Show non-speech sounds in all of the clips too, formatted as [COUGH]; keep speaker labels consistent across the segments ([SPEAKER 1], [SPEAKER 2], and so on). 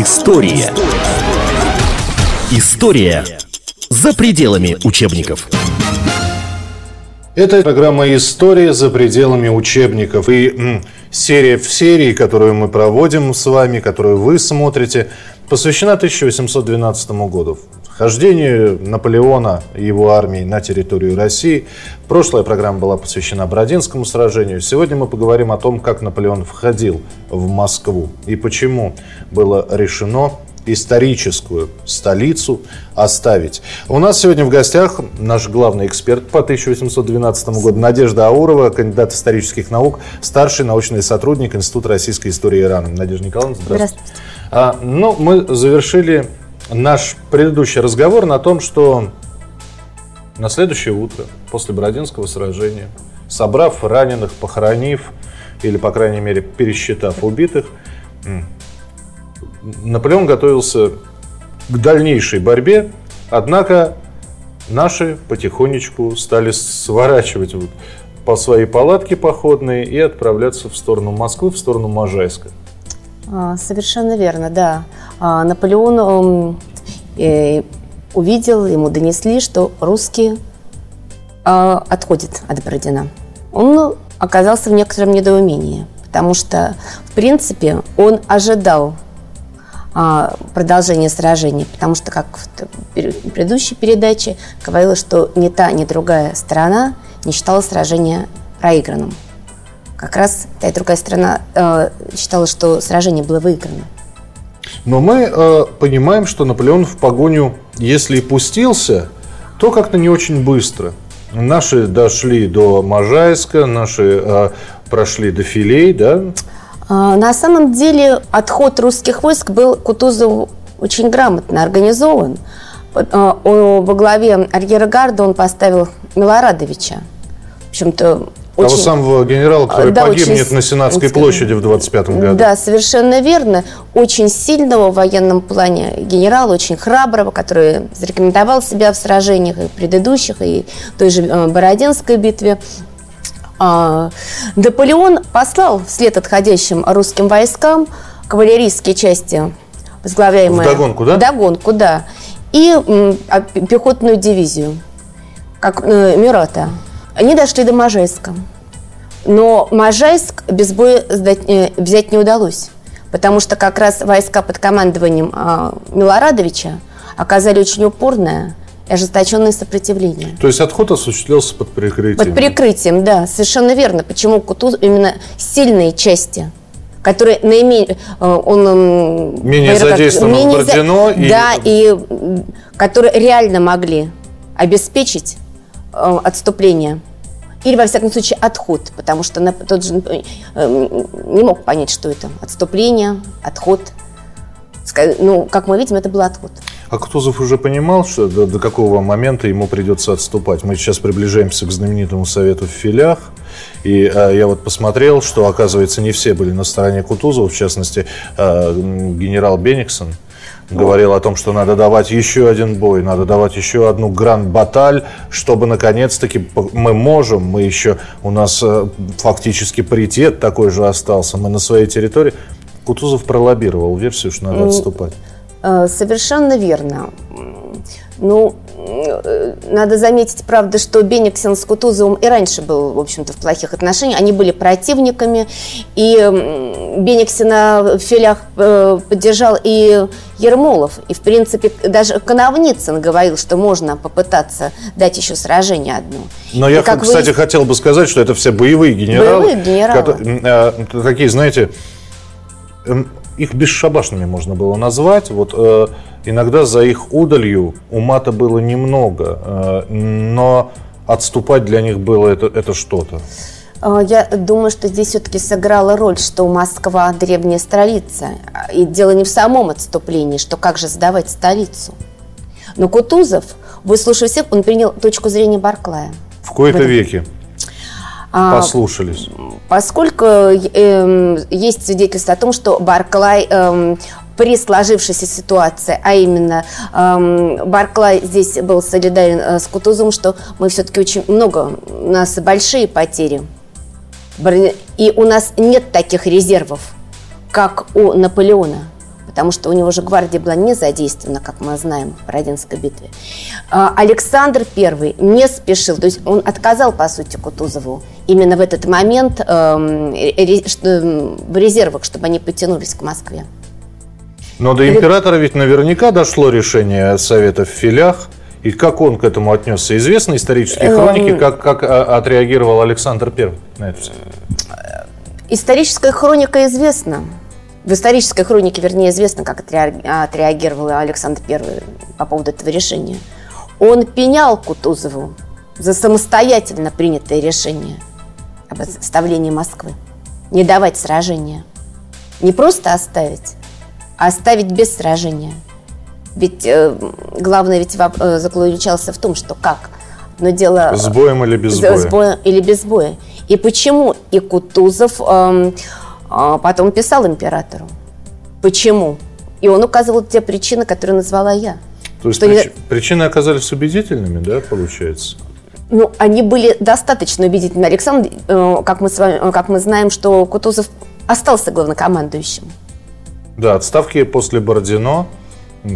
[SPEAKER 1] История. История за пределами учебников.
[SPEAKER 2] Это программа «История за пределами учебников». И м, серия в серии, которую мы проводим с вами, которую вы смотрите, посвящена 1812 году. Вхождению Наполеона и его армии на территорию России. Прошлая программа была посвящена Бородинскому сражению. Сегодня мы поговорим о том, как Наполеон входил в Москву и почему было решено историческую столицу оставить. У нас сегодня в гостях наш главный эксперт по 1812 году Надежда Аурова, кандидат исторических наук, старший научный сотрудник Института российской истории Ирана. Надежда Николаевна, здравствуйте. здравствуйте. А, ну, мы завершили наш предыдущий разговор на том, что на следующее утро, после Бородинского сражения, собрав раненых, похоронив или, по крайней мере, пересчитав убитых, Наполеон готовился к дальнейшей борьбе, однако наши потихонечку стали сворачивать по своей палатке походные и отправляться в сторону Москвы, в сторону Можайска.
[SPEAKER 3] А, совершенно верно, да. А, Наполеон э, увидел, ему донесли, что русские а, отходят от Бородина. Он оказался в некотором недоумении, потому что, в принципе, он ожидал продолжения сражения, потому что, как в предыдущей передаче, говорилось, что ни та, ни другая сторона не считала сражение проигранным. Как раз та и другая страна э, считала, что сражение было выиграно.
[SPEAKER 2] Но мы э, понимаем, что Наполеон в погоню, если и пустился, то как-то не очень быстро. Наши дошли до Можайска, наши э, прошли до Филей, да?
[SPEAKER 3] А, на самом деле отход русских войск был Кутузов очень грамотно организован. А, во главе арьергарда он поставил Милорадовича. В общем-то,
[SPEAKER 2] очень... Того самого генерала, который да, погибнет очень... на Сенатской площади в 25 году.
[SPEAKER 3] Да, совершенно верно. Очень сильного в военном плане генерала, очень храброго, который зарекомендовал себя в сражениях и предыдущих, и той же э, Бородинской битве. А, Наполеон послал вслед отходящим русским войскам кавалерийские части, возглавляемые...
[SPEAKER 2] В догонку, да?
[SPEAKER 3] В догонку, да. И а, пехотную дивизию, как э, Мюрата. Они дошли до Можайска. Но Можайск без боя сдать, э, взять не удалось, потому что как раз войска под командованием э, Милорадовича оказали очень упорное и ожесточенное сопротивление.
[SPEAKER 2] То есть отход осуществлялся под прикрытием?
[SPEAKER 3] Под прикрытием, да, совершенно верно. Почему Кутуз именно сильные части которые наименее э, он
[SPEAKER 2] менее задействован менее
[SPEAKER 3] за, и... да и которые реально могли обеспечить э, отступление или, во всяком случае, отход, потому что на, тот же э, не мог понять, что это. Отступление, отход. Ну, как мы видим, это был отход.
[SPEAKER 2] А Кутузов уже понимал, что до, до какого момента ему придется отступать. Мы сейчас приближаемся к знаменитому совету в филях. И э, я вот посмотрел, что, оказывается, не все были на стороне Кутузова, в частности, э, генерал Бениксон – говорил о том, что надо давать еще один бой, надо давать еще одну гранд-баталь, чтобы наконец-таки мы можем, мы еще, у нас э, фактически паритет такой же остался, мы на своей территории. Кутузов пролоббировал версию, что надо отступать.
[SPEAKER 3] Э, совершенно верно. Ну, надо заметить, правда, что Бениксен с Кутузовым и раньше был, в общем-то, в плохих отношениях. Они были противниками, и Бениксена в филях э, поддержал и Ермолов. И, в принципе, даже Коновницын говорил, что можно попытаться дать еще сражение одно.
[SPEAKER 2] Но и я, как кстати, вы... хотел бы сказать, что это все боевые генералы.
[SPEAKER 3] Боевые генералы.
[SPEAKER 2] Которые, такие, знаете, их бесшабашными можно было назвать. Вот э, иногда за их удалью ума-то было немного, э, но отступать для них было это, это что-то.
[SPEAKER 3] Э, я думаю, что здесь все-таки сыграла роль, что Москва древняя столица. И дело не в самом отступлении, что как же сдавать столицу. Но Кутузов, выслушав всех, он принял точку зрения Барклая.
[SPEAKER 2] В кои-то веке. А, Послушались.
[SPEAKER 3] Поскольку э, есть свидетельство о том, что Барклай э, при сложившейся ситуации, а именно э, Барклай здесь был солидарен э, с Кутузовым, что мы все-таки очень много, у нас большие потери. И у нас нет таких резервов, как у Наполеона. Потому что у него же гвардия была не задействована, как мы знаем, в Бородинской битве. А, Александр I не спешил, то есть он отказал, по сути, Кутузову именно в этот момент эм, в резервах, чтобы они потянулись к Москве.
[SPEAKER 2] Но до императора ведь наверняка дошло решение Совета в филях. И как он к этому отнесся? Известны исторические хроники, эм. как, как а, отреагировал Александр I на это все?
[SPEAKER 3] Историческая хроника известна. В исторической хронике, вернее, известно, как отреагировал Александр I по поводу этого решения. Он пенял Кутузову за самостоятельно принятое решение об оставлении Москвы. Не давать сражения. Не просто оставить, а оставить без сражения. Ведь э, главное ведь э, заключался в том, что как.
[SPEAKER 2] Но дело... С боем или без боя? С боем
[SPEAKER 3] или без боя. И почему и Кутузов э, потом писал императору? Почему? И он указывал те причины, которые назвала я.
[SPEAKER 2] То есть прич... не... причины оказались убедительными, да, получается?
[SPEAKER 3] Ну, они были достаточно убедительны. Александр, э, как мы, с вами, как мы знаем, что Кутузов остался главнокомандующим.
[SPEAKER 2] Да, отставки после Бородино,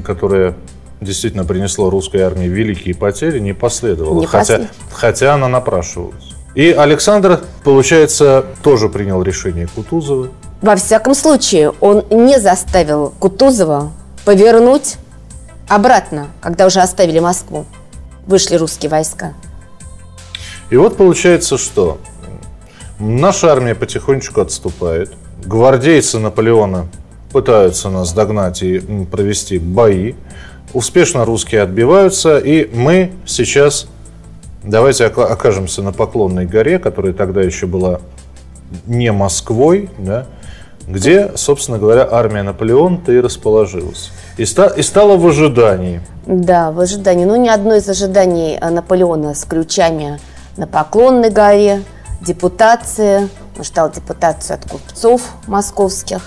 [SPEAKER 2] которое действительно принесло русской армии великие потери, не последовало. Не хотя, послед... хотя она напрашивалась. И Александр, получается, тоже принял решение Кутузова.
[SPEAKER 3] Во всяком случае, он не заставил Кутузова повернуть обратно, когда уже оставили Москву. Вышли русские войска.
[SPEAKER 2] И вот получается, что наша армия потихонечку отступает. Гвардейцы Наполеона пытаются нас догнать и провести бои. Успешно русские отбиваются, и мы сейчас Давайте окажемся на Поклонной горе, которая тогда еще была не Москвой, да, где, собственно говоря, армия Наполеона-то и расположилась. И, ста и стала в ожидании.
[SPEAKER 3] Да, в ожидании. Ну, ни одно из ожиданий э, Наполеона с ключами на Поклонной горе, депутация, он ждал депутацию от купцов московских,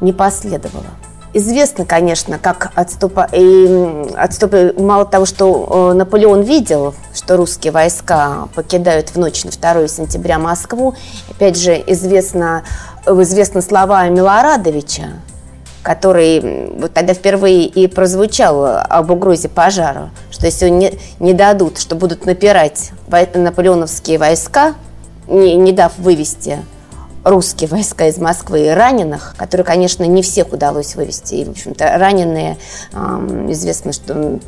[SPEAKER 3] не последовало. Известно, конечно, как отступа... и отступа... Мало того, что э, Наполеон видел, что русские войска покидают в ночь на 2 сентября Москву, опять же, известно, известны слова Милорадовича, который вот тогда впервые и прозвучал об угрозе пожара, что если не, не дадут, что будут напирать наполеоновские войска, не, не дав вывести русские войска из Москвы и раненых, которые, конечно, не всех удалось вывести. И, в общем-то, раненые, известно, что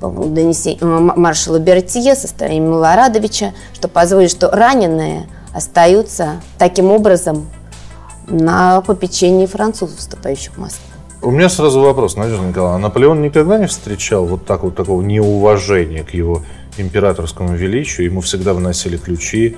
[SPEAKER 3] донесение маршала Бертье со стороны Милорадовича, что позволит, что раненые остаются таким образом на попечении французов, вступающих в Москву.
[SPEAKER 2] У меня сразу вопрос, Надежда Николаевна. Наполеон никогда не встречал вот так вот такого неуважения к его императорскому величию. Ему всегда вносили ключи,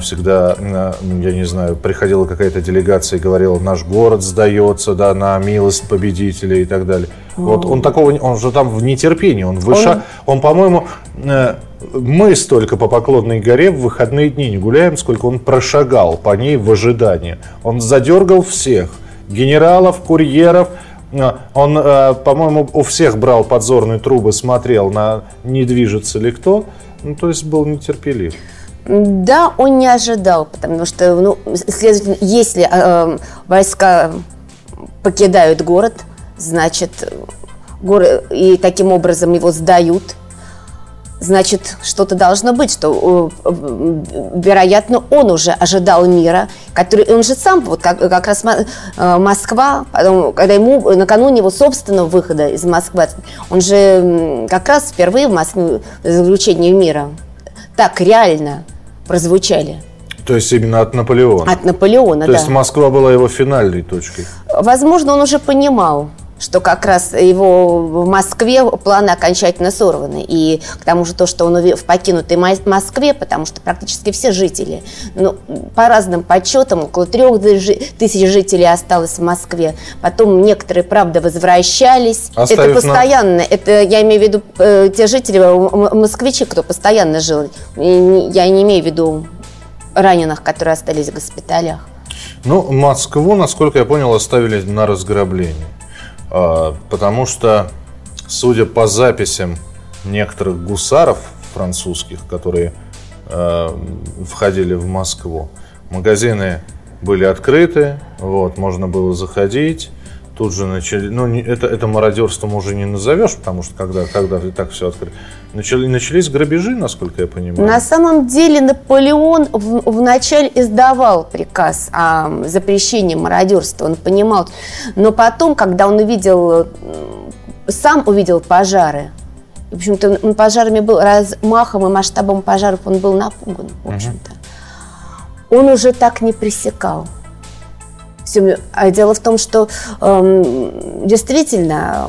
[SPEAKER 2] всегда, я не знаю, приходила какая-то делегация и говорила, наш город сдается, да, на милость победителя и так далее. Mm. Вот он такого, он же там в нетерпении, он выша, он, он по-моему, э, мы столько по Поклонной горе в выходные дни не гуляем, сколько он прошагал по ней в ожидании. Он задергал всех, генералов, курьеров, он, э, по-моему, у всех брал подзорные трубы, смотрел на не движется ли кто. Ну, то есть был нетерпелив.
[SPEAKER 3] Да, он не ожидал, потому что, ну, следовательно, если э войска покидают город, значит, город, и таким образом его сдают, значит, что-то должно быть, что, э, вероятно, он уже ожидал мира, который, он же сам, вот как, как раз э, Москва, потом, когда ему, накануне его собственного выхода из Москвы, он же как раз впервые в Москве заключение мира так реально прозвучали.
[SPEAKER 2] То есть именно от Наполеона?
[SPEAKER 3] От Наполеона,
[SPEAKER 2] То да. То есть Москва была его финальной точкой?
[SPEAKER 3] Возможно, он уже понимал, что как раз его в Москве планы окончательно сорваны. И к тому же то, что он в покинутой Москве, потому что практически все жители, ну, по разным подсчетам, около трех тысяч жителей осталось в Москве. Потом некоторые, правда, возвращались. Оставив это постоянно, на... это я имею в виду э, те жители, москвичи, кто постоянно жил. Я не имею в виду раненых, которые остались в госпиталях.
[SPEAKER 2] Ну, Москву, насколько я понял, оставили на разграбление. А, потому что, судя по записям некоторых гусаров французских, которые а, входили в Москву, магазины были открыты, вот, можно было заходить, тут же начали, ну, это, это мародерством уже не назовешь, потому что когда, когда так все открыли. Начали, начались грабежи, насколько я понимаю.
[SPEAKER 3] На самом деле Наполеон в- вначале издавал приказ о запрещении мародерства, он понимал. Но потом, когда он увидел, сам увидел пожары, в общем-то, он пожарами был, размахом и масштабом пожаров он был напуган, в общем-то. Он уже так не пресекал. Всё, а дело в том, что эм, действительно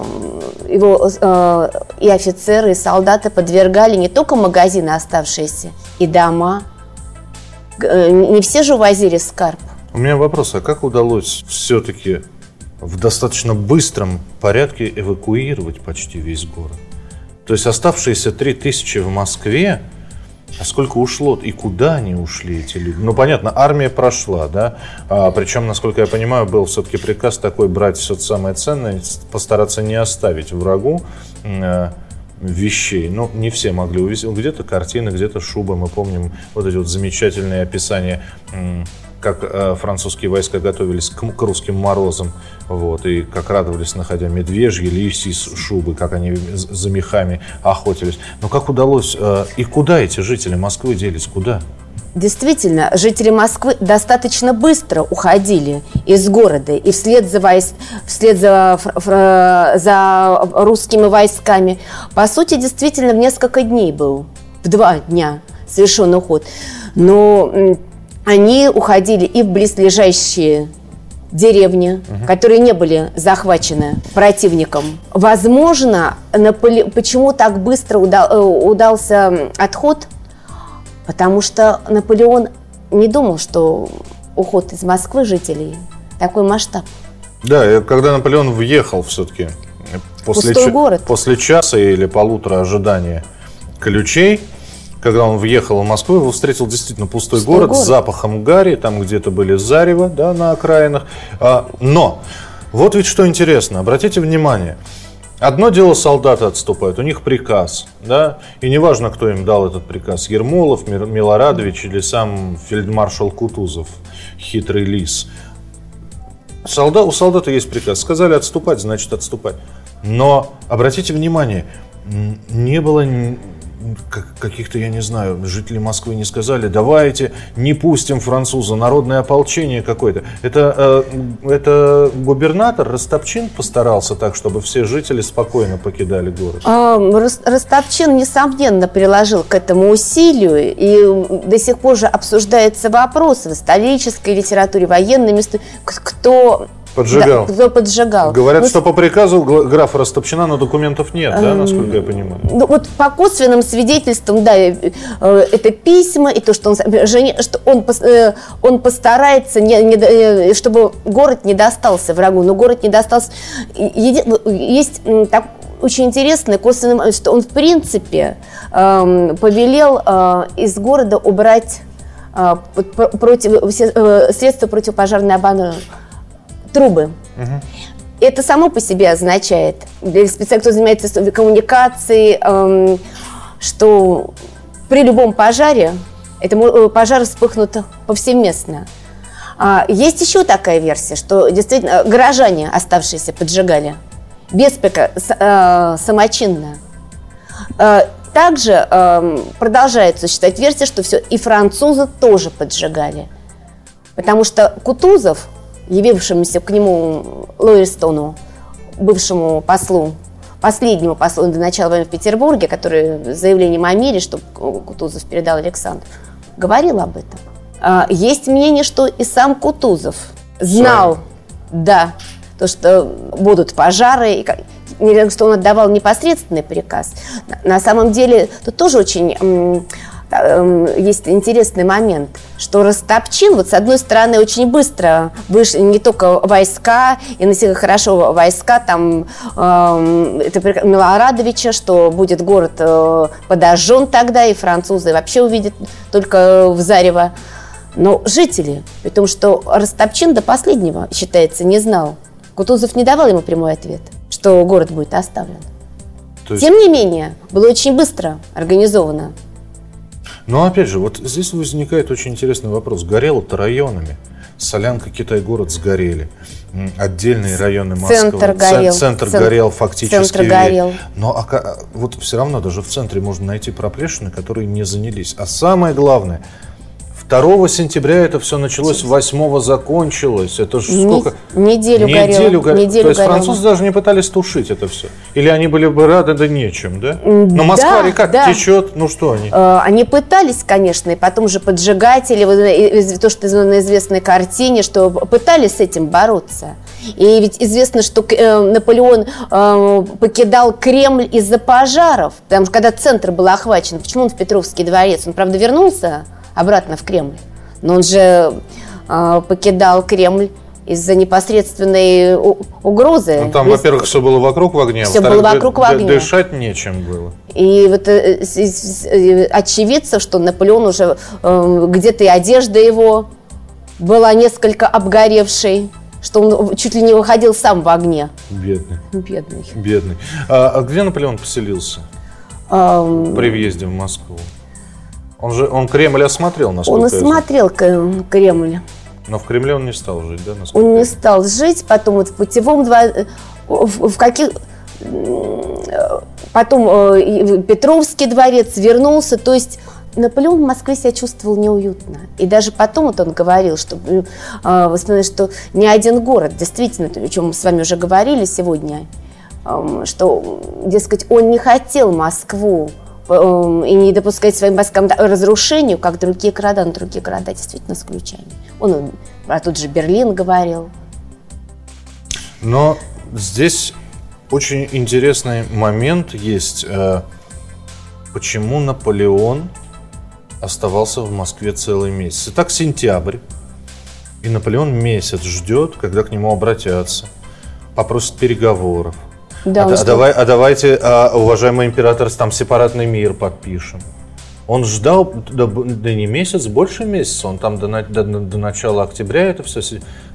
[SPEAKER 3] эм, его э, и офицеры, и солдаты подвергали не только магазины оставшиеся, и дома. Э, Не все же увозили скарб.
[SPEAKER 2] У меня вопрос, а как удалось все-таки в достаточно быстром порядке эвакуировать почти весь город? То есть оставшиеся 3000 в Москве, а сколько ушло и куда они ушли, эти люди? Ну, понятно, армия прошла, да? А, причем, насколько я понимаю, был все-таки приказ такой брать все самое ценное, постараться не оставить врагу э, вещей. Ну, не все могли увезти. Где-то картины, где-то шубы. Мы помним вот эти вот замечательные описания, как э, французские войска готовились к, русским морозам. Вот, и как радовались, находя медвежьи, лисьи шубы, как они за мехами охотились. Но как удалось... э, и куда эти жители Москвы делись? Куда?
[SPEAKER 3] Действительно, жители Москвы достаточно быстро уходили из города и вслед за, войс- вслед за, за русскими войсками. По сути, действительно, в несколько дней был, в два дня совершен уход. Но они уходили и в близлежащие деревни, которые не были захвачены противником. Возможно, Наполе- почему так быстро уда- э, удался отход? Потому что Наполеон не думал, что уход из Москвы жителей такой масштаб.
[SPEAKER 2] Да, когда Наполеон въехал все-таки после,
[SPEAKER 3] Пустой
[SPEAKER 2] ча-
[SPEAKER 3] город.
[SPEAKER 2] после часа или полутора ожидания ключей, когда он въехал в Москву, его встретил действительно пустой,
[SPEAKER 3] Пустой
[SPEAKER 2] город,
[SPEAKER 3] город.
[SPEAKER 2] с запахом гари, там где-то были зарево, да, на окраинах. А, но, вот ведь что интересно, обратите внимание, Одно дело солдаты отступают, у них приказ, да, и неважно, кто им дал этот приказ, Ермолов, Милорадович или сам фельдмаршал Кутузов, хитрый лис. Солда, у солдата есть приказ. Сказали отступать, значит отступать. Но обратите внимание, не было каких-то, я не знаю, жители Москвы не сказали, давайте не пустим француза, народное ополчение какое-то. Это, э, это губернатор Ростопчин постарался так, чтобы все жители спокойно покидали город.
[SPEAKER 3] А, Рос- Ростопчин, несомненно, приложил к этому усилию, и до сих пор же обсуждается вопрос в исторической литературе, военной кто
[SPEAKER 2] Поджигал.
[SPEAKER 3] да, кто поджигал.
[SPEAKER 2] Говорят,
[SPEAKER 3] Ну,
[SPEAKER 2] что по приказу графа Ростопчина, но документов нет, да, насколько я понимаю.
[SPEAKER 3] Ну, вот по косвенным свидетельствам, да, э, э, это письма, и то, что он, что он, э, он постарается, не, не чтобы город не достался врагу, но город не достался. Еди- Есть так, очень интересно, косвенный момент, что он, в принципе, эм, повелел из города убрать вот про- против, средства противопожарной обороны, трубы. Это само по себе означает, для специалистов, кто занимается коммуникацией, эм, что при любом пожаре это э, пожар вспыхнут повсеместно. А, есть еще такая версия, что действительно э, горожане, оставшиеся, поджигали с- э, самочинно. Э, Также эм, продолжает существовать версия, что все и французы тоже поджигали. Потому что Кутузов, явившемуся к нему Лоистону, бывшему послу, последнему послу до начала войны в Петербурге, который заявлением о мире, что Кутузов передал Александру, говорил об этом. А, Есть мнение, что и сам Кутузов знал, да, то, что будут пожары, и не- что он отдавал непосредственный приказ. На- самом деле, тут тоже очень есть интересный момент, что Ростопчин, вот с одной стороны, очень быстро вышли не только войска, и носили хорошо войска, там эм, это Милорадовича, что будет город э, подожжен тогда, и французы вообще увидят только в зарево. Но жители, при том, что Ростопчин до последнего, считается, не знал. Кутузов не давал ему прямой ответ, что город будет оставлен.
[SPEAKER 2] То есть-
[SPEAKER 3] Тем не менее, было очень быстро организовано.
[SPEAKER 2] Но опять же, вот здесь возникает очень интересный вопрос. Горело-то районами. Солянка, Китай-город сгорели. Отдельные районы Москвы.
[SPEAKER 3] Центр горел.
[SPEAKER 2] Центр,
[SPEAKER 3] Центр-
[SPEAKER 2] горел фактически.
[SPEAKER 3] центр горел.
[SPEAKER 2] Но ока- вот все равно даже в центре можно найти проплешины, которые не занялись. А самое главное, 2 сентября это все началось, 8 закончилось. Это ж
[SPEAKER 3] Не-
[SPEAKER 2] сколько?
[SPEAKER 3] неделю горело,
[SPEAKER 2] горе-
[SPEAKER 3] неделю
[SPEAKER 2] То есть
[SPEAKER 3] горело.
[SPEAKER 2] французы даже не пытались тушить это все. Или они были бы рады, да нечем, да? Но Москва-река
[SPEAKER 3] да.
[SPEAKER 2] течет, ну что они?
[SPEAKER 3] Э, Они пытались, конечно, и потом же поджигатели, э, то, что на известной картине, что пытались с этим бороться. И ведь известно, что э, Наполеон покидал Кремль из-за пожаров, потому что когда центр был охвачен, почему он в Петровский дворец? Он, правда, вернулся обратно в Кремль, но он же э, покидал Кремль из-за непосредственной угрозы.
[SPEAKER 2] Ну, там,
[SPEAKER 3] Из-
[SPEAKER 2] во-первых, все было вокруг в огне, а во-вторых,
[SPEAKER 3] было вокруг в огне.
[SPEAKER 2] дышать нечем было.
[SPEAKER 3] И вот э, э, очевидцев, что Наполеон уже э, где-то и одежда его была несколько обгоревшей, что он чуть ли не выходил сам в огне.
[SPEAKER 2] Бедный,
[SPEAKER 3] Бедный.
[SPEAKER 2] бедный. А, а где Наполеон поселился
[SPEAKER 3] Эм,
[SPEAKER 2] при въезде в Москву? Он же, он Кремль осмотрел, насколько
[SPEAKER 3] Он осмотрел Кремль.
[SPEAKER 2] Но в Кремле он не стал жить, да? насколько
[SPEAKER 3] Он не стал жить, потом вот в путевом дворе, в, в каких... э, Потом э, Петровский дворец вернулся, то есть Наполеон в Москве себя чувствовал неуютно. И даже потом вот он говорил, что, э, вспоминаю, что ни один город, действительно, о чем мы с вами уже говорили сегодня, эм, что, дескать, он не хотел Москву и не допускать своим войскам разрушению, как другие города, но другие города действительно с ключами. Он про тот же Берлин говорил.
[SPEAKER 2] Но здесь очень интересный момент есть. э, Почему Наполеон оставался в Москве целый месяц? Итак, сентябрь. И Наполеон месяц ждет, когда к нему обратятся, попросят переговоров.
[SPEAKER 3] Да,
[SPEAKER 2] а,
[SPEAKER 3] что-
[SPEAKER 2] давай, а давайте, а, уважаемый император, там сепаратный мир подпишем. Он ждал, да, да не месяц, больше месяца. Он там до, до- до начала октября это все.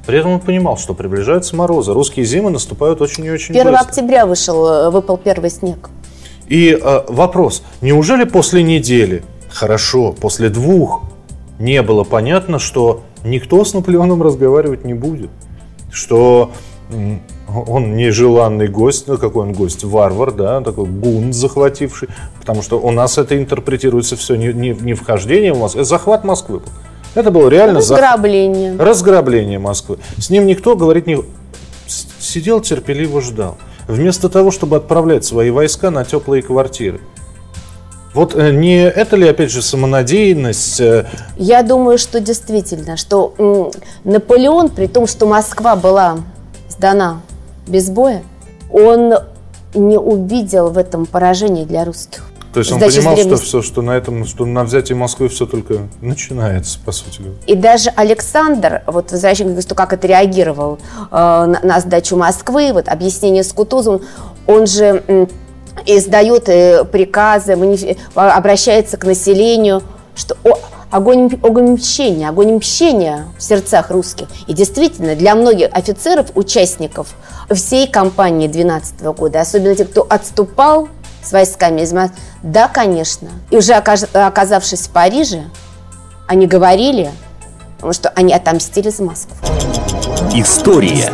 [SPEAKER 2] При этом он понимал, что приближаются морозы. Русские зимы наступают очень и очень
[SPEAKER 3] 1
[SPEAKER 2] быстро.
[SPEAKER 3] октября вышел, э, выпал первый снег.
[SPEAKER 2] И э, вопрос, неужели после недели, хорошо, после двух, не было понятно, что никто с Наполеоном разговаривать не будет? Что он нежеланный гость, ну какой он гость, варвар, да, такой бунт захвативший, потому что у нас это интерпретируется все не, не, не вхождение в Москву, это захват Москвы. был. Это было реально.
[SPEAKER 3] Разграбление.
[SPEAKER 2] Разграбление Москвы. С ним никто говорить не... Сидел терпеливо ждал. Вместо того, чтобы отправлять свои войска на теплые квартиры. Вот э, не это ли, опять же, самонадеянность? э,
[SPEAKER 3] Я думаю, что действительно, что Наполеон, при том, что Москва была сдана без боя, он не увидел в этом поражение для русских.
[SPEAKER 2] То есть он
[SPEAKER 3] Сдача
[SPEAKER 2] понимал, что все, что на этом, что на взятии Москвы все только начинается, по сути.
[SPEAKER 3] И даже Александр, вот возвращаясь к как отреагировал э, на, на сдачу Москвы, вот объяснение с Кутузовым, он же м, издает э, приказы, а, обращается к населению, что о- огонь, огонь мщения, огонь мщения в сердцах русских. И действительно, для многих офицеров, участников всей кампании 12 года, особенно те, кто отступал с войсками из Москвы, да, конечно. И уже оказавшись в Париже, они говорили, потому что они отомстили за Москву.
[SPEAKER 1] История.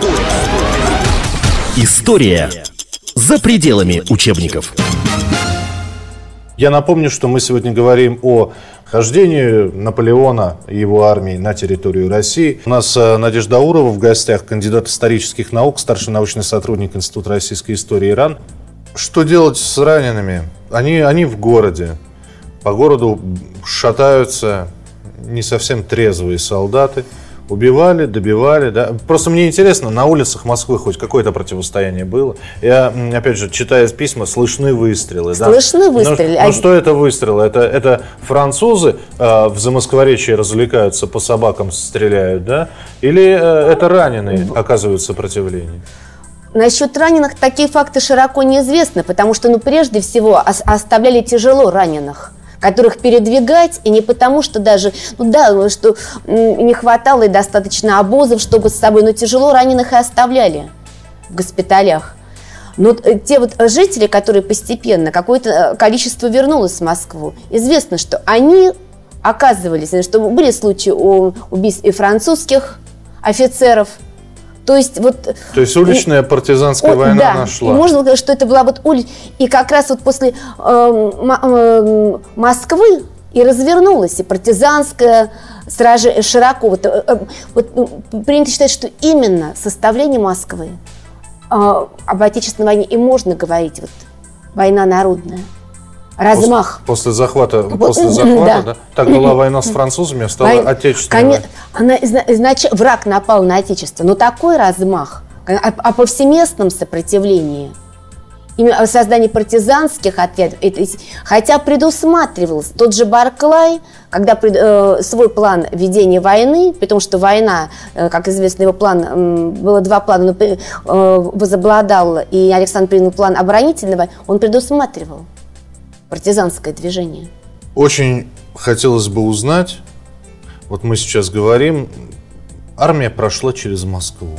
[SPEAKER 1] История за пределами учебников.
[SPEAKER 2] Я напомню, что мы сегодня говорим о хождении Наполеона и его армии на территорию России. У нас э, Надежда Аурова в гостях, кандидат исторических наук, старший научный сотрудник Института российской истории Иран. Что делать с ранеными? Они, они в городе. По городу шатаются не совсем трезвые солдаты. Убивали, добивали, да. Просто мне интересно, на улицах Москвы хоть какое-то противостояние было. Я, опять же, читая письма, слышны выстрелы. да.
[SPEAKER 3] Слышны
[SPEAKER 2] Ну,
[SPEAKER 3] выстрелы.
[SPEAKER 2] Ну,
[SPEAKER 3] Они-
[SPEAKER 2] что это выстрелы? Это, это французы э, в Замоскворечье развлекаются, по собакам стреляют, да? Или э, это раненые оказывают сопротивление?
[SPEAKER 3] Насчет раненых такие факты широко неизвестны, потому что, ну, прежде всего, ос- оставляли тяжело раненых которых передвигать, и не потому, что даже, ну да, что не хватало и достаточно обозов, чтобы с собой, но тяжело раненых и оставляли в госпиталях. Но э, те вот жители, которые постепенно, какое-то э, количество вернулось в Москву, известно, что они оказывались, что были случаи убийств и французских офицеров. То есть вот...
[SPEAKER 2] То есть уличная партизанская
[SPEAKER 3] О,
[SPEAKER 2] война
[SPEAKER 3] да,
[SPEAKER 2] нашла.
[SPEAKER 3] и можно сказать, что это была вот улица. И как раз вот после э, э, Москвы и развернулась и партизанская сражение широко. Вот, э, э, вот, э, принято считать, что именно составление Москвы э, об Отечественной войне и можно говорить вот война народная. Размах.
[SPEAKER 2] После, после захвата, после захвата,
[SPEAKER 3] да.
[SPEAKER 2] да. Так была война с французами, [LAUGHS] а стала
[SPEAKER 3] Вой-
[SPEAKER 2] отечественная.
[SPEAKER 3] Коне-
[SPEAKER 2] война.
[SPEAKER 3] Она изнач- враг напал на Отечество, но такой размах, о, о повсеместном сопротивлении, именно о создании партизанских отрядов, это хотя предусматривался тот же Барклай, когда пред- э, свой план ведения войны, потому что война, э, как известно, его план, м, было два плана, но э, возобладал, и Александр принял план оборонительного, он предусматривал партизанское движение.
[SPEAKER 2] Очень хотелось бы узнать, вот мы сейчас говорим, армия прошла через Москву.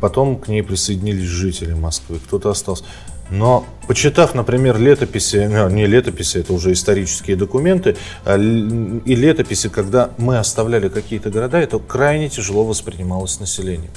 [SPEAKER 2] Потом к ней присоединились жители Москвы, кто-то остался. Но почитав, например, летописи, ну, не летописи, это уже исторические документы, а и летописи, когда мы оставляли какие-то города, это крайне тяжело воспринималось населением.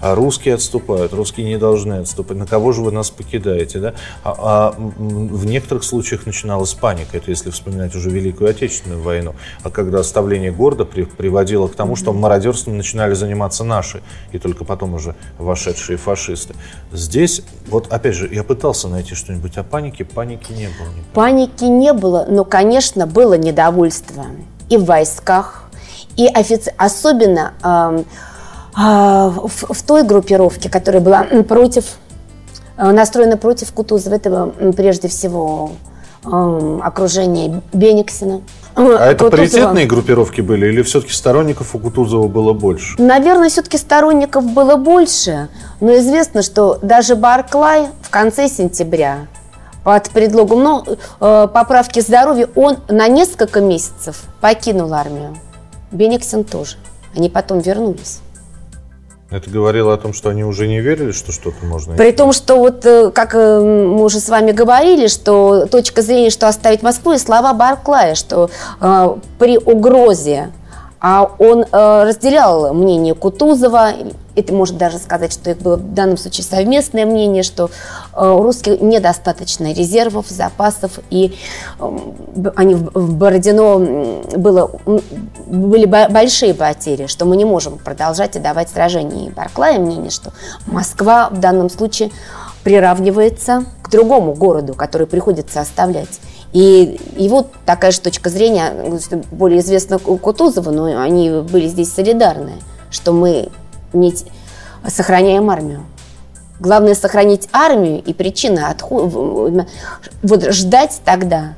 [SPEAKER 2] А русские отступают, русские не должны отступать. На кого же вы нас покидаете? Да? А, а, в некоторых случаях начиналась паника, это если вспоминать уже Великую Отечественную войну. А когда оставление города при- приводило к тому, что мародерством начинали заниматься наши, и только потом уже вошедшие фашисты. Здесь, вот опять же, я пытался найти что-нибудь о панике, паники не было.
[SPEAKER 3] Паники не было, но, конечно, было недовольство и в войсках, и офицер, особенно а, в, в той группировке, которая была против, э, настроена против Кутузова, это м, прежде всего эм, окружение Бениксена.
[SPEAKER 2] А это паритетные группировки были или все-таки сторонников у Кутузова было больше?
[SPEAKER 3] Наверное, все-таки сторонников было больше, но известно, что даже Барклай в конце сентября под предлогом ну, э, поправки здоровья он на несколько месяцев покинул армию. Бениксен тоже. Они потом вернулись.
[SPEAKER 2] Это говорило о том, что они уже не верили, что что-то можно...
[SPEAKER 3] При том, что вот, э, как э, мы уже с вами говорили, что точка зрения, что оставить Москву, и слова Барклая, что э, при угрозе, а он э, разделял мнение Кутузова, это может даже сказать, что их было в данном случае совместное мнение, что э, у русских недостаточно резервов, запасов, и э, они в в Бородино было, были бо- большие потери, что мы не можем продолжать и давать сражения. И Барклая мнение, что Москва в данном случае приравнивается к другому городу, который приходится оставлять. И его такая же точка зрения, более известна у Кутузова, но они были здесь солидарны, что мы не сохраняем армию. Главное сохранить армию и причина отхода, вот ждать тогда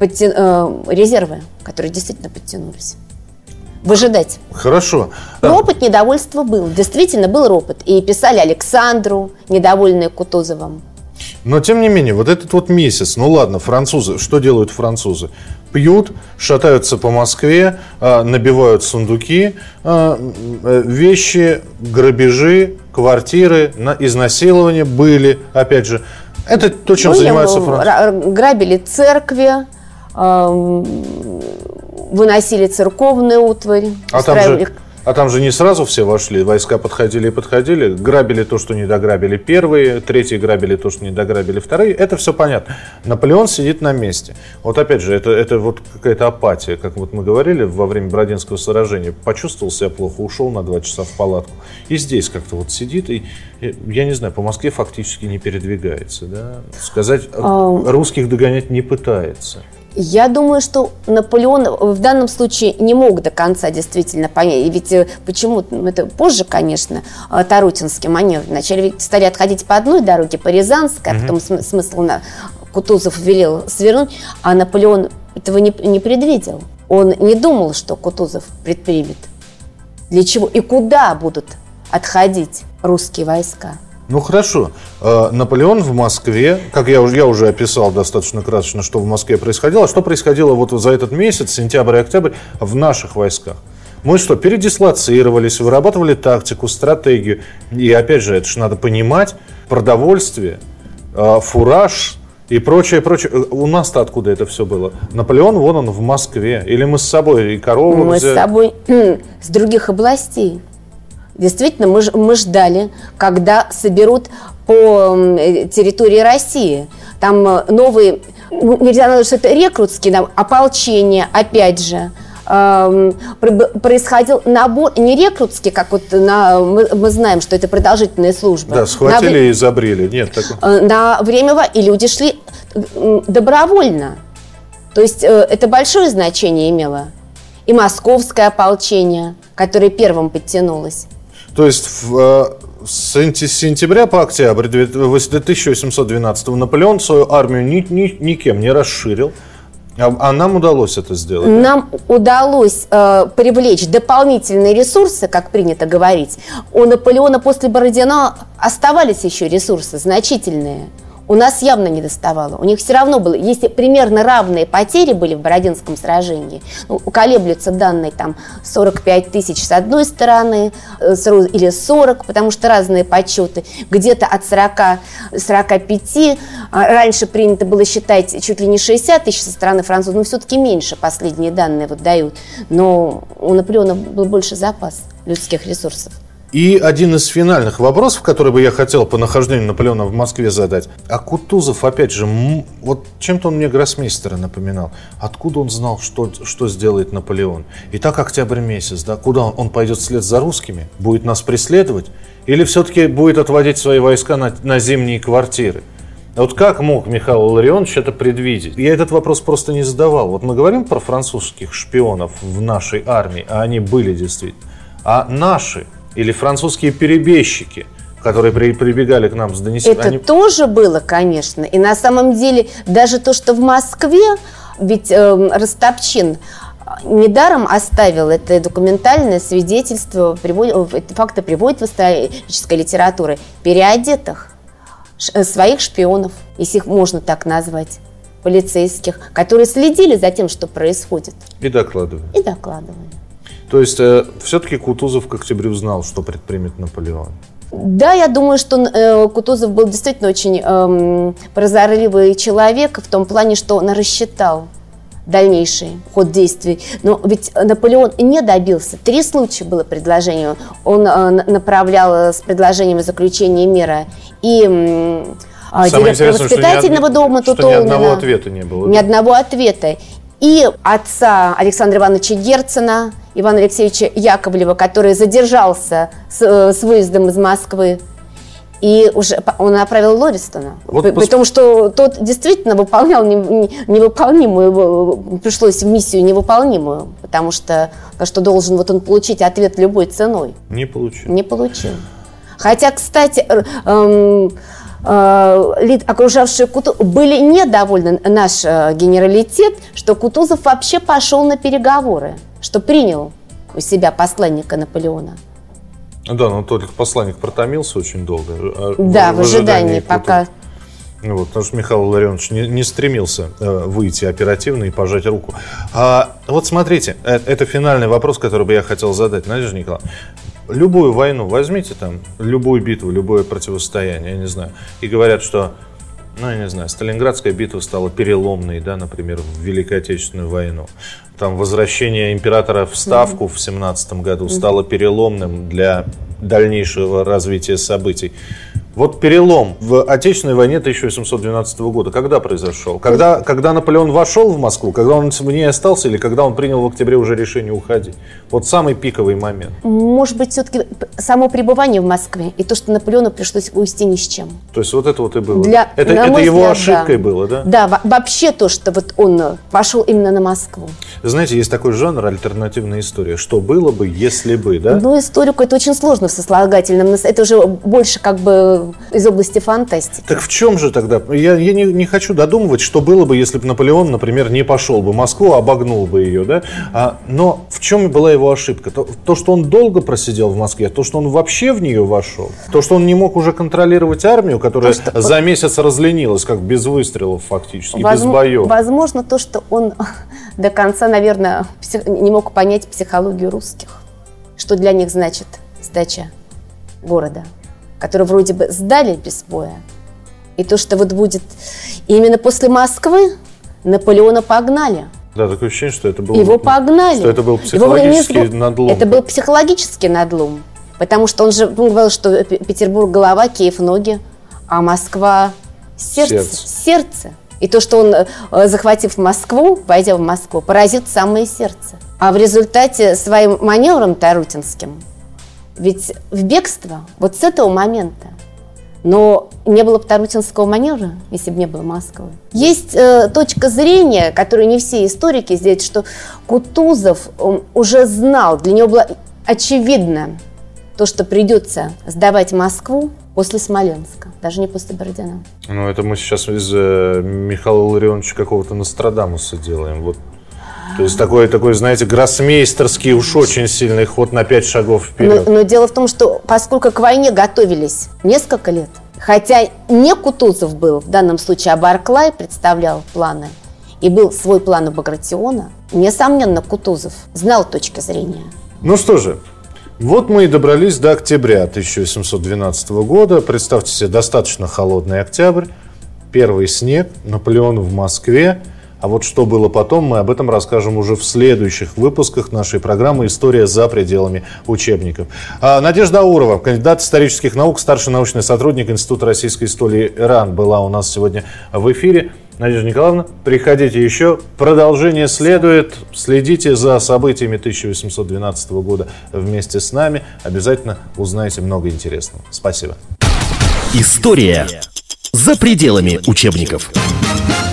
[SPEAKER 3] подтя- э, резервы, которые действительно подтянулись. Выжидать.
[SPEAKER 2] Хорошо.
[SPEAKER 3] Ропот недовольства был. Действительно был ропот. И писали Александру, недовольные Кутузовым.
[SPEAKER 2] Но тем не менее, вот этот вот месяц, ну ладно, французы, что делают французы? Пьют, шатаются по Москве, а, набивают сундуки, а, э, вещи, грабежи, квартиры, на- изнасилования были, опять же. Это то, чем
[SPEAKER 3] Были,
[SPEAKER 2] занимаются
[SPEAKER 3] э,
[SPEAKER 2] французы.
[SPEAKER 3] ра- Грабили церкви, выносили церковную утварь,
[SPEAKER 2] А там, же, а там же не сразу все вошли, войска подходили и подходили, грабили то, что не дограбили первые, третьи грабили то, что не дограбили вторые, это все понятно. Наполеон сидит на месте. Вот опять же, это, это вот какая-то апатия, как вот мы говорили во время Бородинского сражения, почувствовал себя плохо, ушел на два часа в палатку. И здесь как-то вот сидит, и, я не знаю, по Москве фактически не передвигается. Да? Сказать, русских догонять не пытается.
[SPEAKER 3] Я думаю, что Наполеон в данном случае не мог до конца действительно понять. Ведь э, почему, ну, это позже, конечно, э, Тарутинский маневр. Вначале ведь стали отходить по одной дороге, по Рязанской, а потом см- смысл на Кутузов велел свернуть, а Наполеон этого не, не предвидел. Он не думал, что Кутузов предпримет. Для чего и куда будут отходить русские войска.
[SPEAKER 2] Ну хорошо. Э, Наполеон в Москве, как я уже, я уже описал достаточно красочно, что в Москве происходило, что происходило вот за этот месяц, сентябрь и октябрь, в наших войсках. Мы что, передислоцировались, вырабатывали тактику, стратегию. И опять же, это же надо понимать, продовольствие, э, фураж И прочее, прочее. Э, у нас-то откуда это все было? Наполеон, вон он, в Москве. Или мы с собой и корову
[SPEAKER 3] Мы
[SPEAKER 2] взяли?
[SPEAKER 3] с собой [CLEARS THROAT] с других областей. Действительно, мы, мы ждали, когда соберут по территории России. Там э, новые, нельзя назвать, что это рекрутские, там, ополчение, опять же. Эм, происходил набор, не рекрутский, как вот на, мы, мы знаем, что это продолжительная служба.
[SPEAKER 2] Да,
[SPEAKER 3] На
[SPEAKER 2] схватили
[SPEAKER 3] вре-
[SPEAKER 2] и забрили. Нет, такого.
[SPEAKER 3] э, на время и люди шли добровольно. То есть э, это большое значение имело. И московское ополчение, которое первым подтянулось.
[SPEAKER 2] То есть в, э, с сентя- сентября по октябрь 1812 Наполеон свою армию ни- ни- никем не расширил, а, а нам удалось это сделать.
[SPEAKER 3] Нам удалось э, привлечь дополнительные ресурсы, как принято говорить. У Наполеона после Бородино оставались еще ресурсы значительные. У нас явно не доставало. У них все равно было, если примерно равные потери были в Бородинском сражении, ну, колеблются данные там 45 тысяч с одной стороны, э, или 40, потому что разные подсчеты, где-то от 40, 45, а раньше принято было считать чуть ли не 60 тысяч со стороны французов, но все-таки меньше последние данные вот дают. Но у Наполеона был больше запас людских ресурсов.
[SPEAKER 2] И один из финальных вопросов, который бы я хотел по нахождению Наполеона в Москве задать. А Кутузов, опять же, вот чем-то он мне гроссмейстера напоминал. Откуда он знал, что, что сделает Наполеон? И так октябрь месяц, да? Куда он? Он пойдет вслед за русскими? Будет нас преследовать? Или все-таки будет отводить свои войска на, на зимние квартиры? Вот как мог Михаил Ларионович это предвидеть? Я этот вопрос просто не задавал. Вот мы говорим про французских шпионов в нашей армии, а они были действительно. А наши или французские перебежчики, которые при- прибегали к нам с донесением,
[SPEAKER 3] Это
[SPEAKER 2] они-
[SPEAKER 3] тоже было, конечно. И на самом деле даже то, что в Москве, ведь эм, Ростопчин э, недаром оставил это документальное свидетельство, приводит, эти факты приводит в исторической литературе, переодетых ш- э, своих шпионов, если их можно так назвать, полицейских, которые следили за тем, что происходит,
[SPEAKER 2] и докладывали.
[SPEAKER 3] и докладывали.
[SPEAKER 2] То есть все-таки Кутузов к октябрю знал, что предпримет Наполеон.
[SPEAKER 3] Да, я думаю, что э, Кутузов был действительно очень эм, прозорливый человек в том плане, что он рассчитал дальнейший ход действий. Но ведь Наполеон не добился. Три случая было предложение. Он э, на- направлял э, с предложением о заключении мира и
[SPEAKER 2] Самое
[SPEAKER 3] директора
[SPEAKER 2] что
[SPEAKER 3] воспитательного
[SPEAKER 2] од-
[SPEAKER 3] дома
[SPEAKER 2] что ни одного ответа не было,
[SPEAKER 3] Ни
[SPEAKER 2] да?
[SPEAKER 3] одного ответа. И отца Александра Ивановича Герцена, Ивана Алексеевича Яковлева, который задержался с, э, с выездом из Москвы. И уже он направил Лористона.
[SPEAKER 2] Вот пос-
[SPEAKER 3] при том, что тот действительно выполнял не- не- невыполнимую, э, пришлось в миссию невыполнимую, потому что, потому что должен вот он получить ответ любой ценой.
[SPEAKER 2] Не получил.
[SPEAKER 3] Не получил. Хотя, кстати, эм, э, лид, окружавшие Кутузов были недовольны наш генералитет, что Кутузов вообще пошел на переговоры, что принял у себя посланника Наполеона.
[SPEAKER 2] Да, но только посланник протомился очень долго. а
[SPEAKER 3] Да, в ожидании, пока...
[SPEAKER 2] Ну Вот, потому что Михаил Ларионович не, не стремился э, выйти оперативно и пожать руку. А, вот смотрите, э, это финальный вопрос, который бы я хотел задать, Надежда Николаевна. Любую войну возьмите там, любую битву, любое противостояние, я не знаю, и говорят, что, ну, я не знаю, Сталинградская битва стала переломной, да, например, в Великой Отечественную войну. Там возвращение императора в Ставку в 17 году стало переломным для дальнейшего развития событий. Вот перелом в Отечественной войне 1812 года когда произошел? Когда, когда Наполеон вошел в Москву, когда он в ней остался или когда он принял в октябре уже решение уходить? Вот самый пиковый момент.
[SPEAKER 3] Может быть, все-таки само пребывание в Москве и то, что Наполеону пришлось уйти ни с чем.
[SPEAKER 2] То есть вот это вот и было.
[SPEAKER 3] Для-
[SPEAKER 2] это это
[SPEAKER 3] мой
[SPEAKER 2] его
[SPEAKER 3] взгляд,
[SPEAKER 2] ошибкой
[SPEAKER 3] да.
[SPEAKER 2] было, да?
[SPEAKER 3] Да, во- вообще то, что вот он э, пошел именно на Москву.
[SPEAKER 2] Знаете, есть такой жанр альтернативная история. Что было бы, если бы, да?
[SPEAKER 3] Ну, историку это очень сложно в сослагательном. Это уже больше как бы из области фантастики.
[SPEAKER 2] Так в чем же тогда? Я, я не, не хочу додумывать, что было бы, если бы Наполеон, например, не пошел бы в Москву, а обогнул бы ее, да? А, но в чем была его ошибка? То, то, что он долго просидел в Москве, то, что он вообще в нее вошел, то, что он не мог уже контролировать армию, которая за месяц разленилась, как без выстрелов фактически, без
[SPEAKER 3] Возм-
[SPEAKER 2] боев.
[SPEAKER 3] Возможно, то, что он [LAUGHS] до конца, наверное, псих- не мог понять психологию русских. Что для них значит сдача города, который вроде бы сдали без боя, И то, что вот будет именно после Москвы, Наполеона погнали.
[SPEAKER 2] Да, такое ощущение, что это был...
[SPEAKER 3] Его погнали.
[SPEAKER 2] Что это был
[SPEAKER 3] Его
[SPEAKER 2] психологический
[SPEAKER 3] сбо-
[SPEAKER 2] надлом.
[SPEAKER 3] Это был психологический надлом. Потому что он же он говорил, что Петербург голова, Киев ноги, а Москва сердце.
[SPEAKER 2] Сердце.
[SPEAKER 3] Сердце. И то, что он, э, захватив Москву, войдя в Москву, поразит самое сердце. А в результате своим маневром Тарутинским, ведь в бегство вот с этого момента, но не было бы Тарутинского маневра, если бы не было Москвы. Есть э, точка зрения, которую не все историки здесь, что Кутузов уже знал, для него было очевидно то, что придется сдавать Москву после Смоленска, даже не после Бородина.
[SPEAKER 2] Ну, это мы сейчас из э, Михаила Ларионовича какого-то Нострадамуса делаем. Вот. То есть такой, такой, знаете, гроссмейстерский уж очень сильный ход на пять шагов
[SPEAKER 3] Но,
[SPEAKER 2] вперед.
[SPEAKER 3] но дело в том, что поскольку к войне готовились несколько лет, хотя не Кутузов был, в данном случае, а Барклай представлял планы, и был свой план у Багратиона, несомненно, Кутузов знал точки зрения.
[SPEAKER 2] Ну что же, вот мы и добрались до октября 1812 года. Представьте себе, достаточно холодный октябрь, первый снег, Наполеон в Москве. А вот что было потом, мы об этом расскажем уже в следующих выпусках нашей программы «История за пределами учебников». А Надежда Аурова, кандидат исторических наук, старший научный сотрудник Института российской истории ИРАН, была у нас сегодня в эфире. Надежда Николаевна, приходите еще. Продолжение следует. Следите за событиями 1812 года вместе с нами. Обязательно узнаете много интересного. Спасибо.
[SPEAKER 1] История за пределами учебников.